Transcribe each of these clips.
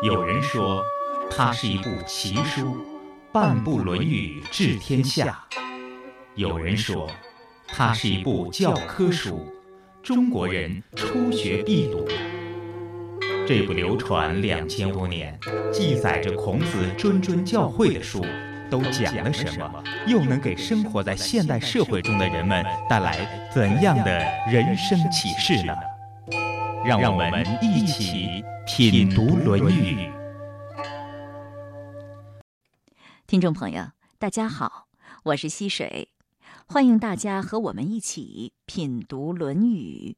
有人说，它是一部奇书，半部《论语》治天下；有人说，它是一部教科书，中国人初学必读。这部流传两千多年、记载着孔子谆谆教诲的书，都讲了什么？又能给生活在现代社会中的人们带来怎样的人生启示呢？让我们一起品读《论语》。听众朋友，大家好，我是溪水，欢迎大家和我们一起品读《论语》。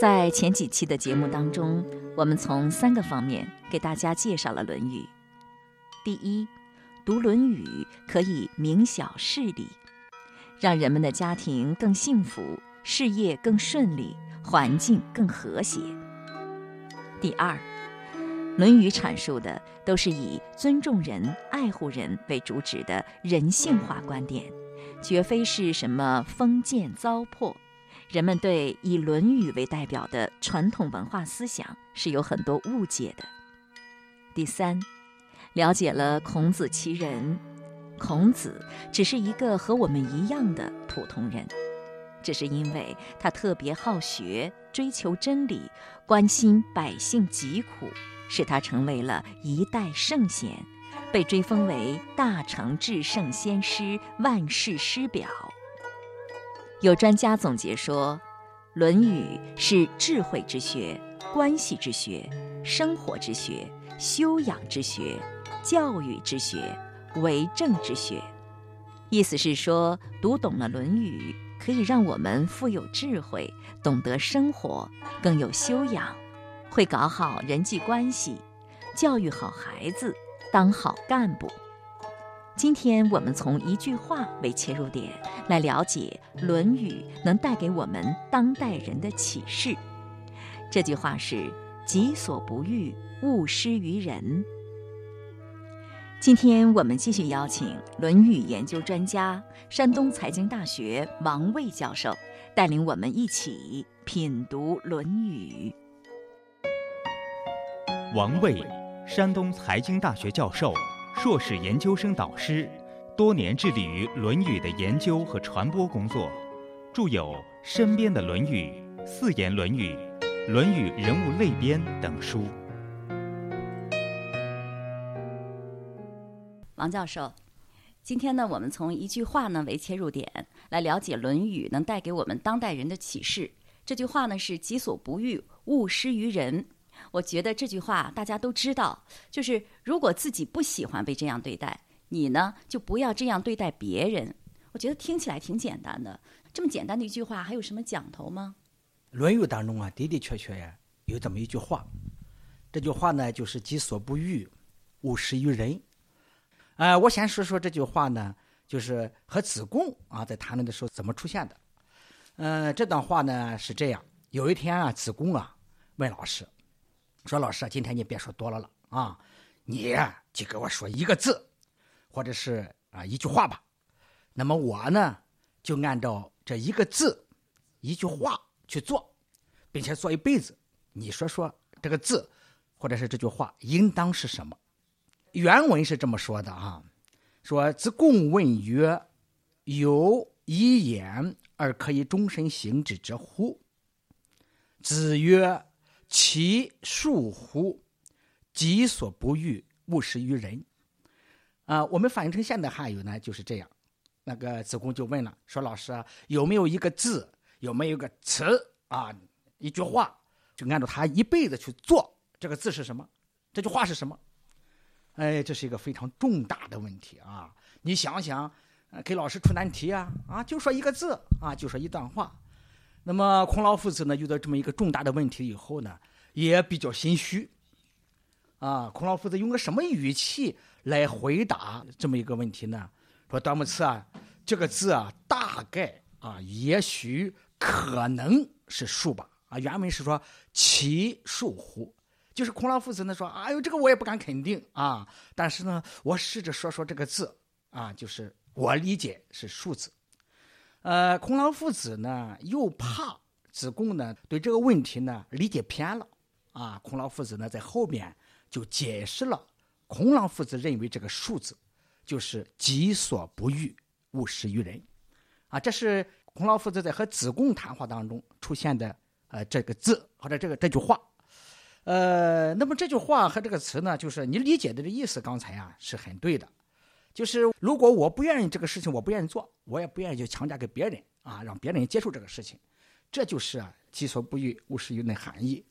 在前几期的节目当中，我们从三个方面给大家介绍了《论语》。第一，读《论语》可以明晓事理。让人们的家庭更幸福，事业更顺利，环境更和谐。第二，《论语》阐述的都是以尊重人、爱护人为主旨的人性化观点，绝非是什么封建糟粕。人们对以《论语》为代表的传统文化思想是有很多误解的。第三，了解了孔子其人。孔子只是一个和我们一样的普通人，只是因为他特别好学、追求真理、关心百姓疾苦，使他成为了一代圣贤，被追封为大成至圣先师、万世师表。有专家总结说，《论语》是智慧之学、关系之学、生活之学、修养之学、教育之学。为政之学，意思是说，读懂了《论语》，可以让我们富有智慧，懂得生活，更有修养，会搞好人际关系，教育好孩子，当好干部。今天我们从一句话为切入点，来了解《论语》能带给我们当代人的启示。这句话是：“己所不欲，勿施于人。”今天我们继续邀请《论语》研究专家、山东财经大学王卫教授，带领我们一起品读《论语》。王卫，山东财经大学教授、硕士研究生导师，多年致力于《论语》的研究和传播工作，著有《身边的论语》《四言论语》《论语人物类编》等书。王教授，今天呢，我们从一句话呢为切入点，来了解《论语》能带给我们当代人的启示。这句话呢是“己所不欲，勿施于人”。我觉得这句话大家都知道，就是如果自己不喜欢被这样对待，你呢就不要这样对待别人。我觉得听起来挺简单的，这么简单的一句话，还有什么讲头吗？《论语》当中啊，的的确确呀有这么一句话，这句话呢就是“己所不欲，勿施于人”。呃，我先说说这句话呢，就是和子贡啊在谈论的时候怎么出现的。嗯，这段话呢是这样：有一天啊，子贡啊问老师说：“老师，今天你别说多了了啊，你就给我说一个字，或者是啊一句话吧。那么我呢就按照这一个字、一句话去做，并且做一辈子。你说说这个字或者是这句话应当是什么？”原文是这么说的啊，说子贡问曰：“有一言而可以终身行之者乎？”子曰：“其恕乎！己所不欲，勿施于人。”啊，我们反映成现代汉语呢，就是这样。那个子贡就问了，说：“老师啊，有没有一个字，有没有一个词啊？一句话，就按照他一辈子去做，这个字是什么？这句话是什么？”哎，这是一个非常重大的问题啊！你想想，给老师出难题啊啊，就说一个字啊，就说一段话。那么孔老夫子呢，遇到这么一个重大的问题以后呢，也比较心虚啊。孔老夫子用个什么语气来回答这么一个问题呢？说端木赐啊，这个字啊，大概啊，也许可能是树吧啊。原文是说其树乎？就是孔老夫子呢说：“哎呦，这个我也不敢肯定啊。但是呢，我试着说说这个字啊，就是我理解是数字。呃，孔老夫子呢又怕子贡呢对这个问题呢理解偏了啊，孔老夫子呢在后面就解释了孔老夫子认为这个数字就是己所不欲，勿施于人啊，这是孔老夫子在和子贡谈话当中出现的呃这个字或者这个这句话。呃，那么这句话和这个词呢，就是你理解的这意思，刚才啊是很对的。就是如果我不愿意这个事情，我不愿意做，我也不愿意去强加给别人啊，让别人接受这个事情，这就是啊“己所不欲，勿施于人”的含义。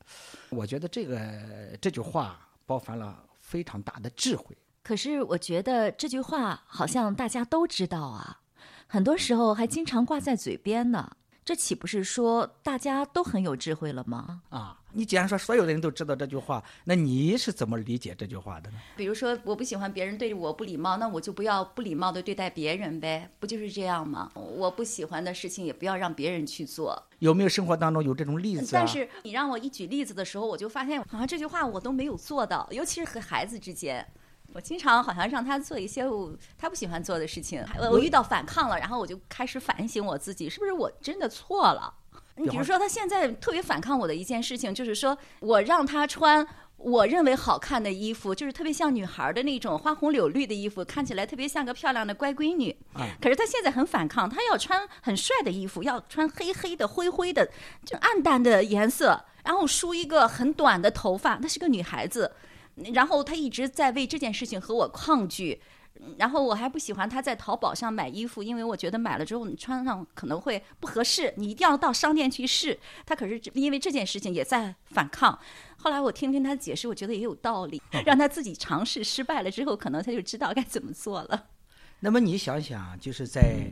我觉得这个这句话包含了非常大的智慧。可是我觉得这句话好像大家都知道啊，很多时候还经常挂在嘴边呢。这岂不是说大家都很有智慧了吗？啊，你既然说所有的人都知道这句话，那你是怎么理解这句话的呢？比如说，我不喜欢别人对我不礼貌，那我就不要不礼貌的对待别人呗，不就是这样吗？我不喜欢的事情也不要让别人去做。有没有生活当中有这种例子？但是你让我一举例子的时候，我就发现好像这句话我都没有做到，尤其是和孩子之间。我经常好像让他做一些我他不喜欢做的事情，我遇到反抗了，然后我就开始反省我自己，是不是我真的错了？你比如说他现在特别反抗我的一件事情，就是说我让他穿我认为好看的衣服，就是特别像女孩的那种花红柳绿的衣服，看起来特别像个漂亮的乖闺女。可是他现在很反抗，他要穿很帅的衣服，要穿黑黑的、灰灰的、就暗淡的颜色，然后梳一个很短的头发。那是个女孩子。然后他一直在为这件事情和我抗拒，然后我还不喜欢他在淘宝上买衣服，因为我觉得买了之后你穿上可能会不合适，你一定要到商店去试。他可是因为这件事情也在反抗。后来我听听他解释，我觉得也有道理，让他自己尝试失败了之后，可能他就知道该怎么做了。那么你想想，就是在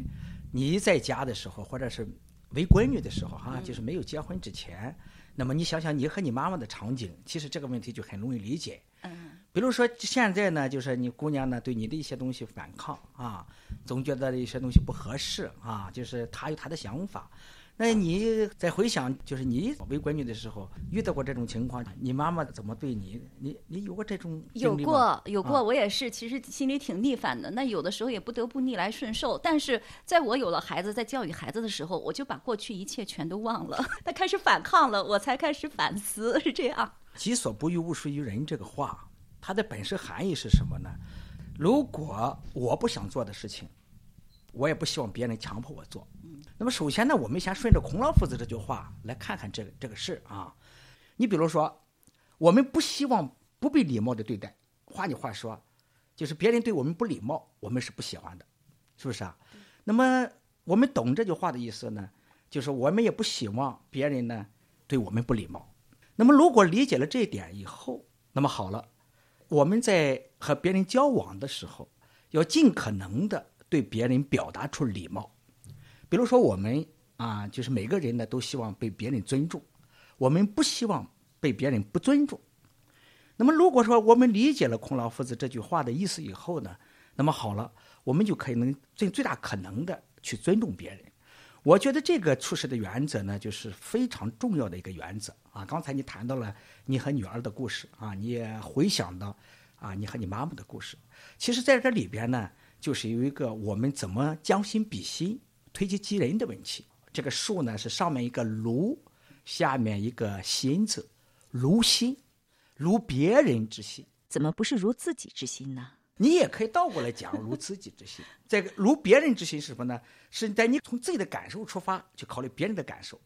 你在家的时候，或者是为闺女的时候，哈，就是没有结婚之前，那么你想想你和你妈妈的场景，其实这个问题就很容易理解。嗯，比如说现在呢，就是你姑娘呢对你的一些东西反抗啊，总觉得一些东西不合适啊，就是她有她的想法。那你在回想，就是你为闺女的时候遇到过这种情况，你妈妈怎么对你？你你有过这种有过有过，我也是，其实心里挺逆反的。那有的时候也不得不逆来顺受。但是在我有了孩子，在教育孩子的时候，我就把过去一切全都忘了。他开始反抗了，我才开始反思，是这样。己所不欲，勿施于人。这个话，它的本身含义是什么呢？如果我不想做的事情，我也不希望别人强迫我做。那么，首先呢，我们先顺着孔老夫子这句话来看看这个这个事啊。你比如说，我们不希望不被礼貌的对待。换句话说，就是别人对我们不礼貌，我们是不喜欢的，是不是啊？那么，我们懂这句话的意思呢，就是我们也不希望别人呢对我们不礼貌。那么，如果理解了这一点以后，那么好了，我们在和别人交往的时候，要尽可能的对别人表达出礼貌。比如说，我们啊，就是每个人呢都希望被别人尊重，我们不希望被别人不尊重。那么，如果说我们理解了孔老夫子这句话的意思以后呢，那么好了，我们就可以能尽最大可能的去尊重别人。我觉得这个处事的原则呢，就是非常重要的一个原则啊。刚才你谈到了你和女儿的故事啊，你也回想到啊你和你妈妈的故事。其实在这里边呢，就是有一个我们怎么将心比心、推己及人的问题。这个树呢是上面一个如，下面一个心字，如心，如别人之心，怎么不是如自己之心呢？你也可以倒过来讲，如自己之心。这个如别人之心是什么呢？是在你从自己的感受出发去考虑别人的感受，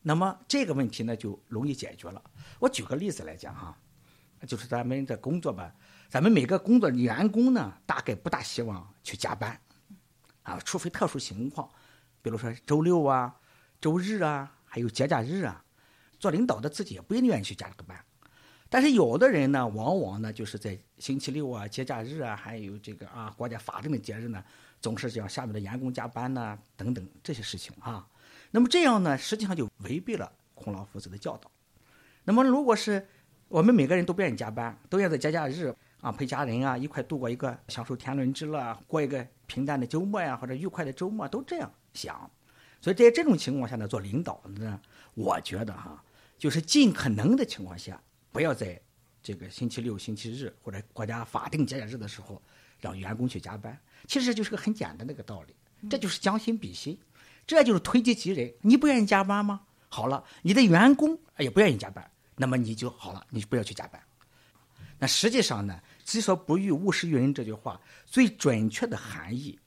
那么这个问题呢就容易解决了。我举个例子来讲哈，就是咱们的工作吧，咱们每个工作员工呢，大概不大希望去加班，啊，除非特殊情况，比如说周六啊、周日啊，还有节假日啊，做领导的自己也不一定愿意去加这个班。但是有的人呢，往往呢就是在星期六啊、节假日啊，还有这个啊国家法定的节日呢，总是讲下面的员工加班呐，等等这些事情啊。那么这样呢，实际上就违背了孔老夫子的教导。那么如果是我们每个人都不愿意加班，都要在节假日啊陪家人啊一块度过一个享受天伦之乐、过一个平淡的周末呀，或者愉快的周末，都这样想。所以在这种情况下呢，做领导呢，我觉得哈，就是尽可能的情况下。不要在这个星期六、星期日或者国家法定节假日的时候让员工去加班。其实这就是个很简单的一个道理，这就是将心比心，这就是推己及人。你不愿意加班吗？好了，你的员工也不愿意加班，那么你就好了，你不要去加班。那实际上呢，“己所不欲，勿施于人”这句话最准确的含义，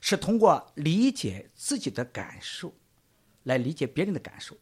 是通过理解自己的感受，来理解别人的感受，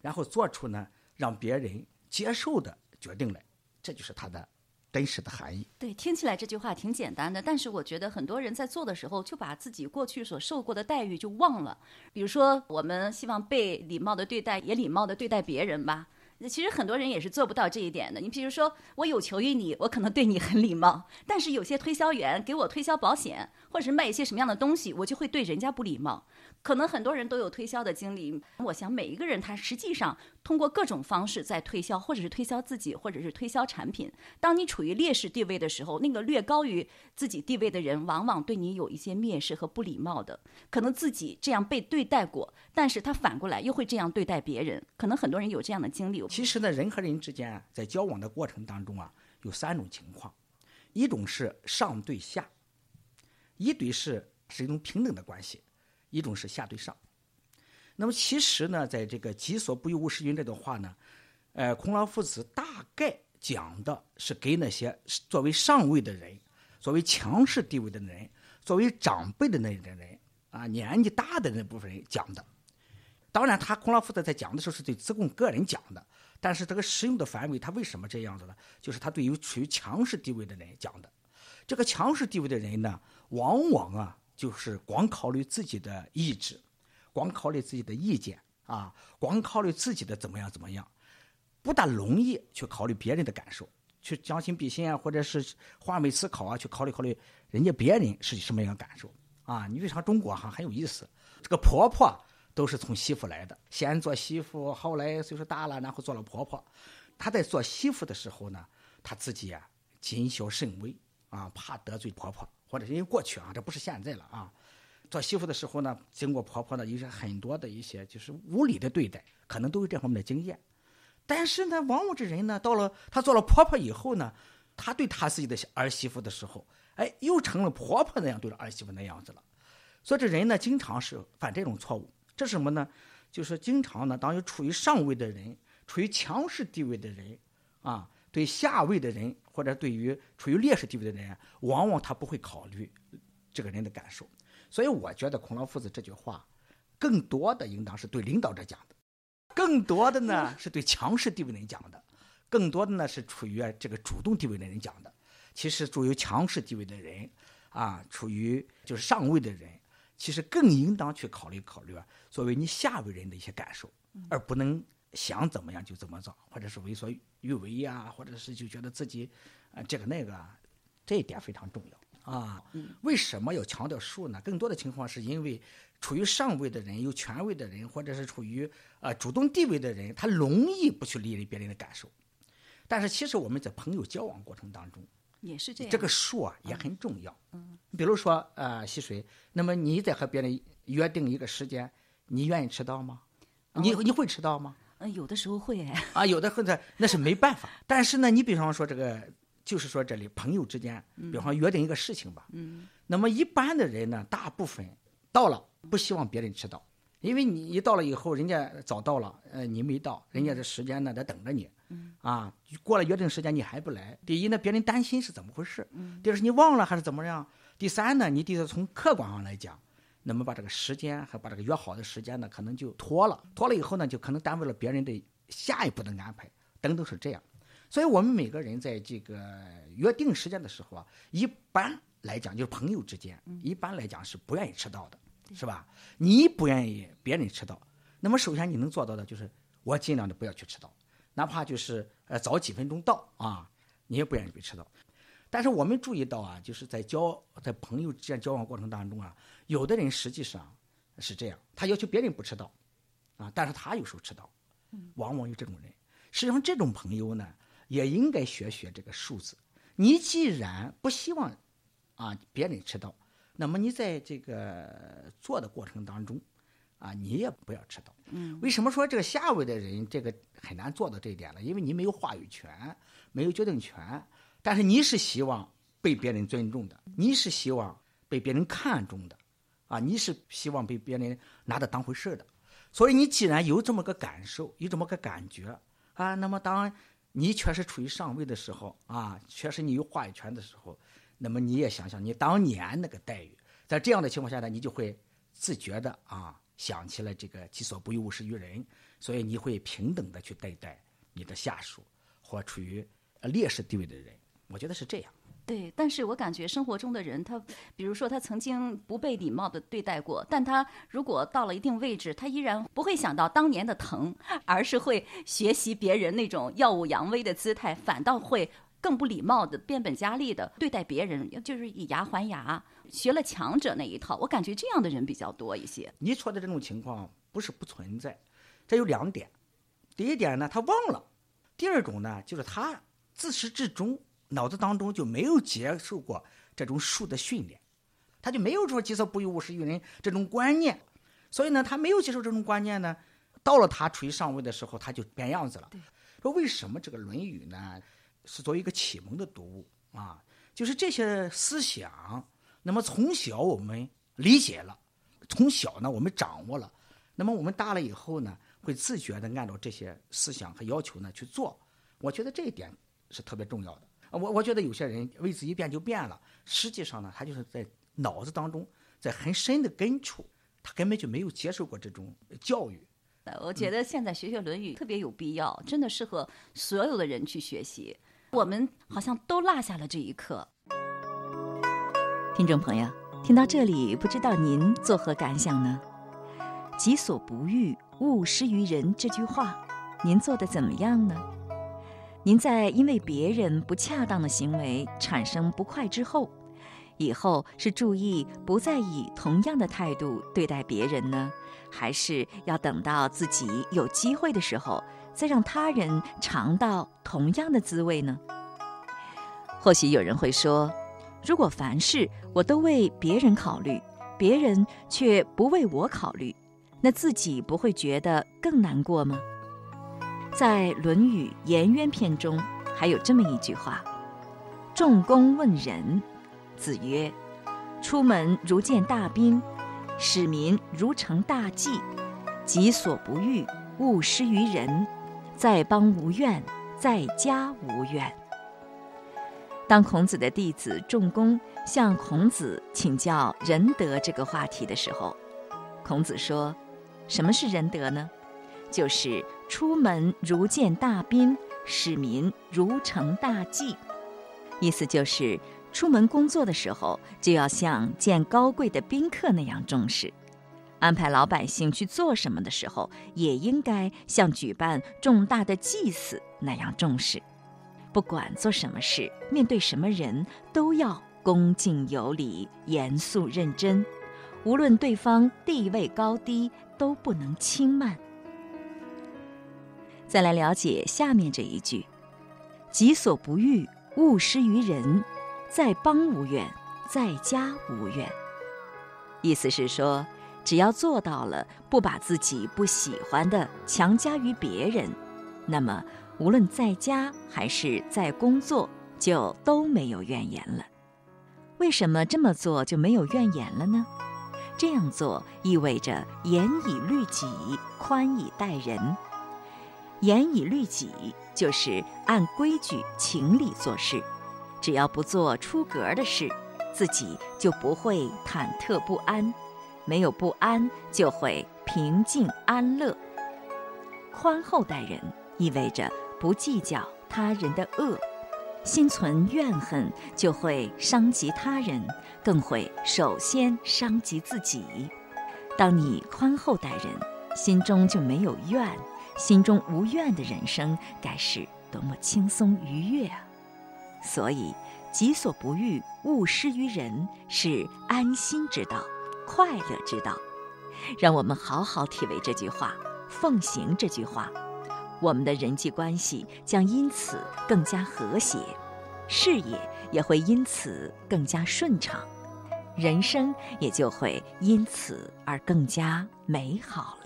然后做出呢让别人接受的决定了，这就是它的真实的含义。对，听起来这句话挺简单的，但是我觉得很多人在做的时候就把自己过去所受过的待遇就忘了。比如说，我们希望被礼貌的对待，也礼貌的对待别人吧。那其实很多人也是做不到这一点的。你比如说，我有求于你，我可能对你很礼貌，但是有些推销员给我推销保险，或者是卖一些什么样的东西，我就会对人家不礼貌。可能很多人都有推销的经历，我想每一个人他实际上通过各种方式在推销，或者是推销自己，或者是推销产品。当你处于劣势地位的时候，那个略高于自己地位的人，往往对你有一些蔑视和不礼貌的。可能自己这样被对待过，但是他反过来又会这样对待别人。可能很多人有这样的经历。其实呢，人和人之间啊，在交往的过程当中啊，有三种情况，一种是上对下，一对是是一种平等的关系。一种是下对上，那么其实呢，在这个“己所不欲，勿施于人”这段话呢，呃，孔老夫子大概讲的是给那些作为上位的人、作为强势地位的人、作为长辈的那些人啊，年纪大的那部分人讲的。当然，他孔老夫子在讲的时候是对子贡个人讲的，但是这个适用的范围，他为什么这样子呢？就是他对于处于强势地位的人讲的。这个强势地位的人呢，往往啊。就是光考虑自己的意志，光考虑自己的意见啊，光考虑自己的怎么样怎么样，不大容易去考虑别人的感受，去将心比心啊，或者是换位思考啊，去考虑考虑人家别人是什么样感受啊。你为啥中国哈很有意思，这个婆婆都是从媳妇来的，先做媳妇，后来岁数大了，然后做了婆婆。她在做媳妇的时候呢，她自己啊谨小慎微啊，怕得罪婆婆。或者因为过去啊，这不是现在了啊。做媳妇的时候呢，经过婆婆的一些很多的一些就是无理的对待，可能都有这方面的经验。但是呢，往往这人呢，到了她做了婆婆以后呢，她对她自己的儿媳妇的时候，哎，又成了婆婆那样对着儿媳妇那样子了。所以这人呢，经常是犯这种错误。这是什么呢？就是经常呢，当有处于上位的人、处于强势地位的人啊。对下位的人，或者对于处于劣势地位的人，往往他不会考虑这个人的感受。所以，我觉得孔老夫子这句话，更多的应当是对领导者讲的，更多的呢是对强势地位的人讲的，更多的呢是处于这个主动地位的人讲的。其实，处于强势地位的人，啊，处于就是上位的人，其实更应当去考虑考虑啊，作为你下位人的一些感受，而不能。想怎么样就怎么做，或者是为所欲为呀，或者是就觉得自己，呃，这个那个，这一点非常重要啊。为什么要强调术呢？更多的情况是因为处于上位的人、有权威的人，或者是处于呃主动地位的人，他容易不去理会别人的感受。但是其实我们在朋友交往过程当中也是这样，这个术啊也很重要。嗯，比如说呃溪水，那么你在和别人约定一个时间，你愿意迟到吗？你你会迟到吗？嗯，有的时候会哎。啊，有的会在，那是没办法。但是呢，你比方说这个，就是说这里朋友之间，比方约定一个事情吧。嗯。那么一般的人呢，大部分到了不希望别人迟到，因为你一到了以后，人家早到了，呃，你没到，人家的时间呢在等着你。嗯。啊，过了约定时间你还不来，第一呢，别人担心是怎么回事？嗯。第二是你忘了还是怎么样？第三呢，你第三从客观上来讲。那么把这个时间和把这个约好的时间呢，可能就拖了，拖了以后呢，就可能耽误了别人的下一步的安排，等等是这样。所以我们每个人在这个约定时间的时候啊，一般来讲就是朋友之间，一般来讲是不愿意迟到的，是吧？你不愿意别人迟到，那么首先你能做到的就是我尽量的不要去迟到，哪怕就是呃早几分钟到啊，你也不愿意被迟到。但是我们注意到啊，就是在交在朋友之间交往过程当中啊，有的人实际上是这样，他要求别人不迟到，啊，但是他有时候迟到，往往有这种人。实际上，这种朋友呢，也应该学学这个数字。你既然不希望啊别人迟到，那么你在这个做的过程当中啊，你也不要迟到。嗯。为什么说这个下位的人这个很难做到这一点呢？因为你没有话语权，没有决定权。但是你是希望被别人尊重的，你是希望被别人看重的，啊，你是希望被别人拿着当回事的。所以你既然有这么个感受，有这么个感觉啊，那么当你确实处于上位的时候啊，确实你有话语权的时候，那么你也想想你当年那个待遇，在这样的情况下呢，你就会自觉的啊想起了这个“己所不欲，勿施于人”，所以你会平等的去对待你的下属或处于劣势地位的人。我觉得是这样。对，但是我感觉生活中的人，他比如说他曾经不被礼貌的对待过，但他如果到了一定位置，他依然不会想到当年的疼，而是会学习别人那种耀武扬威的姿态，反倒会更不礼貌的变本加厉的对待别人，就是以牙还牙，学了强者那一套。我感觉这样的人比较多一些。你说的这种情况不是不存在，这有两点，第一点呢，他忘了；第二种呢，就是他自始至终。脑子当中就没有接受过这种术的训练，他就没有说“己所不欲，勿施于人”这种观念，所以呢，他没有接受这种观念呢。到了他处于上位的时候，他就变样子了。说为什么这个《论语》呢是作为一个启蒙的读物啊？就是这些思想，那么从小我们理解了，从小呢我们掌握了，那么我们大了以后呢，会自觉的按照这些思想和要求呢去做。我觉得这一点是特别重要的。我我觉得有些人位置一变就变了，实际上呢，他就是在脑子当中，在很深的根处，他根本就没有接受过这种教育。我觉得现在学学《论语》特别有必要，真的适合所有的人去学习。我们好像都落下了这一课。听众朋友，听到这里，不知道您作何感想呢？“己所不欲，勿施于人”这句话，您做的怎么样呢？您在因为别人不恰当的行为产生不快之后，以后是注意不再以同样的态度对待别人呢，还是要等到自己有机会的时候，再让他人尝到同样的滋味呢？或许有人会说，如果凡事我都为别人考虑，别人却不为我考虑，那自己不会觉得更难过吗？在《论语·颜渊篇》中，还有这么一句话：“仲弓问仁。”子曰：“出门如见大兵，使民如承大祭。己所不欲，勿施于人。在邦无怨，在家无怨。”当孔子的弟子仲弓向孔子请教仁德这个话题的时候，孔子说：“什么是仁德呢？”就是出门如见大宾，使民如承大祭。意思就是，出门工作的时候，就要像见高贵的宾客那样重视；安排老百姓去做什么的时候，也应该像举办重大的祭祀那样重视。不管做什么事，面对什么人，都要恭敬有礼、严肃认真。无论对方地位高低，都不能轻慢。再来了解下面这一句：“己所不欲，勿施于人。在邦无怨，在家无怨。”意思是说，只要做到了不把自己不喜欢的强加于别人，那么无论在家还是在工作，就都没有怨言了。为什么这么做就没有怨言了呢？这样做意味着严以律己，宽以待人。严以律己，就是按规矩、情理做事。只要不做出格的事，自己就不会忐忑不安；没有不安，就会平静安乐。宽厚待人，意味着不计较他人的恶；心存怨恨，就会伤及他人，更会首先伤及自己。当你宽厚待人，心中就没有怨。心中无怨的人生，该是多么轻松愉悦啊！所以，己所不欲，勿施于人，是安心之道，快乐之道。让我们好好体味这句话，奉行这句话，我们的人际关系将因此更加和谐，事业也会因此更加顺畅，人生也就会因此而更加美好了。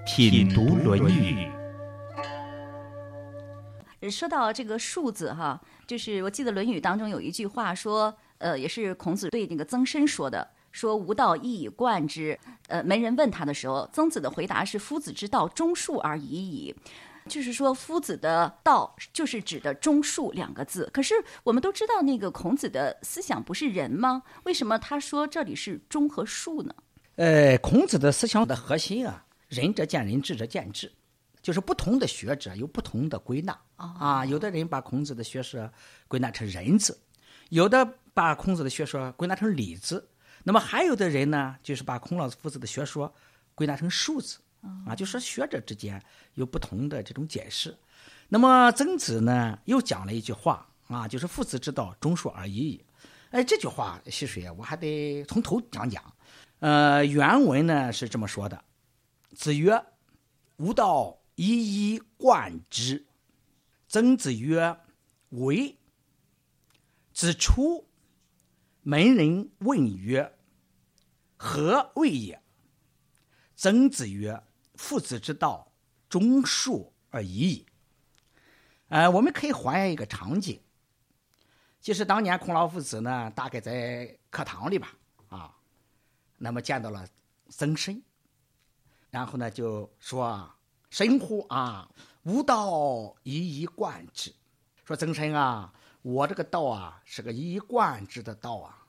品读《论语》。说到这个数字哈，就是我记得《论语》当中有一句话说，呃，也是孔子对那个曾参说的，说“吾道一以贯之”。呃，没人问他的时候，曾子的回答是“夫子之道，忠恕而已矣”。就是说，夫子的道就是指的“忠恕”两个字。可是我们都知道，那个孔子的思想不是人吗？为什么他说这里是忠和恕呢？呃，孔子的思想的核心啊，仁者见仁，智者见智。就是不同的学者有不同的归纳啊，有的人把孔子的学说归纳成仁字，有的把孔子的学说归纳成礼字，那么还有的人呢，就是把孔老夫子的学说归纳成数字啊，就说学者之间有不同的这种解释。那么曾子呢又讲了一句话啊，就是父子之道，忠恕而已矣。哎，这句话溪水我还得从头讲讲。呃，原文呢是这么说的：子曰：“吾道。”一以贯之。曾子曰：“为。”子出，门人问曰：“何谓也？”曾子曰：“父子之道，忠恕而已矣。”呃，我们可以还原一个场景，就是当年孔老夫子呢，大概在课堂里吧，啊，那么见到了曾参，然后呢就说。神乎啊！吾道一以贯之。说曾参啊，我这个道啊是个一以贯之的道啊。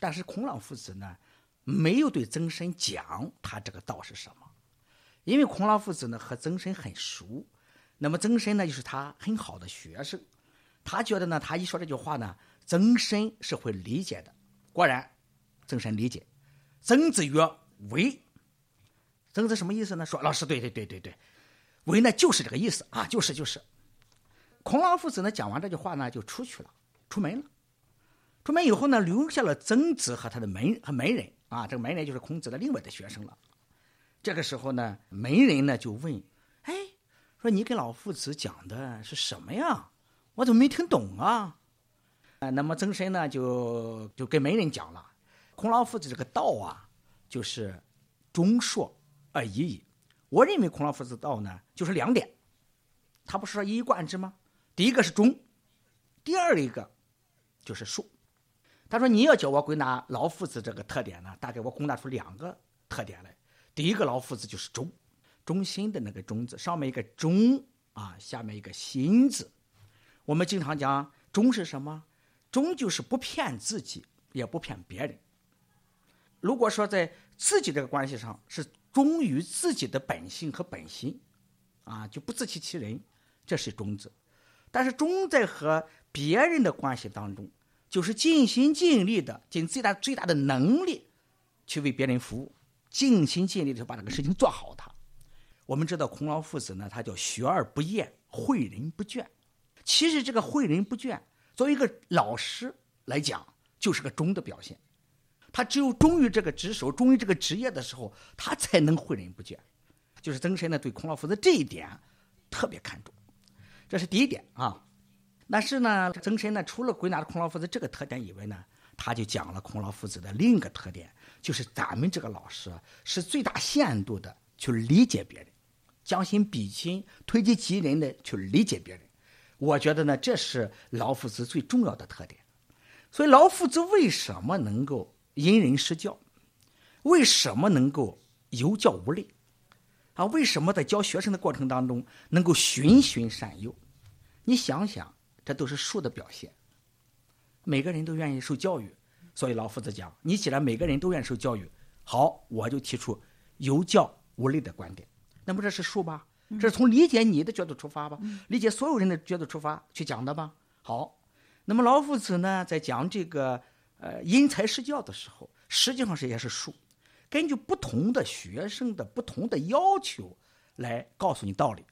但是孔老夫子呢，没有对曾参讲他这个道是什么，因为孔老夫子呢和曾参很熟，那么曾参呢就是他很好的学生，他觉得呢，他一说这句话呢，曾参是会理解的。果然，曾参理解。曾子曰：“为。”曾子什么意思呢？说老师，对对对对对。为呢，就是这个意思啊，就是就是。孔老夫子呢，讲完这句话呢，就出去了，出门了。出门以后呢，留下了曾子和他的门和门人啊，这个门人就是孔子的另外的学生了。这个时候呢，门人呢就问：“哎，说你给老夫子讲的是什么呀？我怎么没听懂啊？”啊，那么曾参呢，就就跟门人讲了，孔老夫子这个道啊，就是忠恕而已矣。我认为孔老夫子道呢，就是两点，他不是说一以贯之吗？第一个是忠，第二一个就是恕。他说你要叫我归纳老夫子这个特点呢，大概我归纳出两个特点来。第一个老夫子就是忠，忠心的那个忠字，上面一个忠啊，下面一个心字。我们经常讲忠是什么？忠就是不骗自己，也不骗别人。如果说在自己这个关系上是。忠于自己的本性和本心，啊，就不自欺欺人，这是忠字。但是忠在和别人的关系当中，就是尽心尽力的，尽最大最大的能力去为别人服务，尽心尽力的把这个事情做好。它，我们知道孔老夫子呢，他叫学而不厌，诲人不倦。其实这个诲人不倦，作为一个老师来讲，就是个忠的表现。他只有忠于这个职守，忠于这个职业的时候，他才能诲人不倦。就是曾参呢，对孔老夫子这一点特别看重，这是第一点啊。但是呢，曾参呢，除了归纳了孔老夫子这个特点以外呢，他就讲了孔老夫子的另一个特点，就是咱们这个老师是最大限度的去理解别人，将心比心，推己及人的去理解别人。我觉得呢，这是老夫子最重要的特点。所以老夫子为什么能够？因人施教，为什么能够有教无类？啊，为什么在教学生的过程当中能够循循善诱？你想想，这都是术的表现。每个人都愿意受教育，所以老夫子讲：你既然每个人都愿意受教育，好，我就提出有教无类的观点。那么这是术吧？这是从理解你的角度出发吧？理解所有人的角度出发去讲的吧？好，那么老夫子呢，在讲这个。呃，因材施教的时候，实际上是也是术，根据不同的学生的不同的要求来告诉你道理。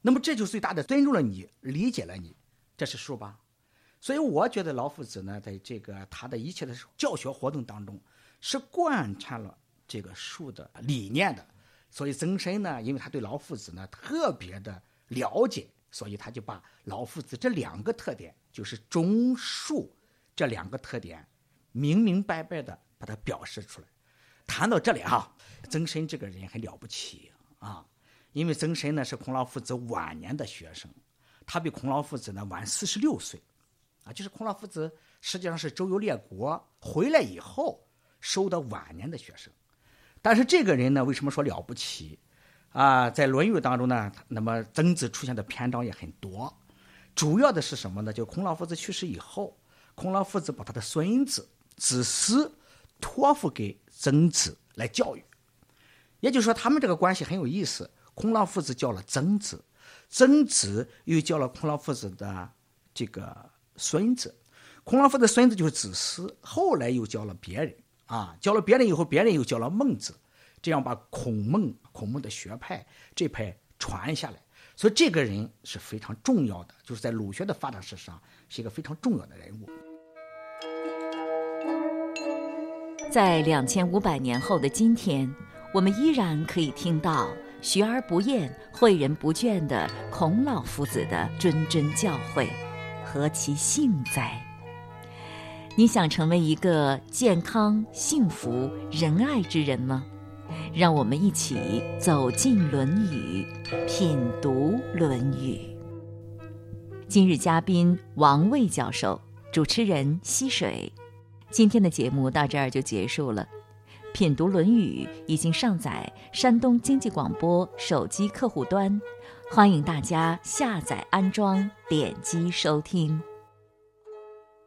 那么这就最大的尊重了你，理解了你，这是数吧？所以我觉得老夫子呢，在这个他的一切的教学活动当中，是贯穿了这个数的理念的。所以曾参呢，因为他对老夫子呢特别的了解，所以他就把老夫子这两个特点，就是中数这两个特点，明明白白的把它表示出来。谈到这里哈，曾参这个人很了不起啊，因为曾参呢是孔老夫子晚年的学生，他比孔老夫子呢晚四十六岁。啊，就是孔老夫子实际上是周游列国回来以后收的晚年的学生，但是这个人呢，为什么说了不起？啊，在《论语》当中呢，那么曾子出现的篇章也很多，主要的是什么呢？就孔老夫子去世以后，孔老夫子把他的孙子子思托付给曾子来教育，也就是说，他们这个关系很有意思。孔老夫子教了曾子，曾子又教了孔老夫子的这个。孙子，孔老夫子孙子就是子思，后来又教了别人啊，教了别人以后，别人又教了孟子，这样把孔孟孔孟的学派这派传下来。所以这个人是非常重要的，就是在儒学的发展史上是一个非常重要的人物。在两千五百年后的今天，我们依然可以听到学而不厌、诲人不倦的孔老夫子的谆谆教诲。何其幸哉！你想成为一个健康、幸福、仁爱之人吗？让我们一起走进《论语》，品读《论语》。今日嘉宾王卫教授，主持人溪水。今天的节目到这儿就结束了。品读《论语》已经上载山东经济广播手机客户端。欢迎大家下载安装，点击收听。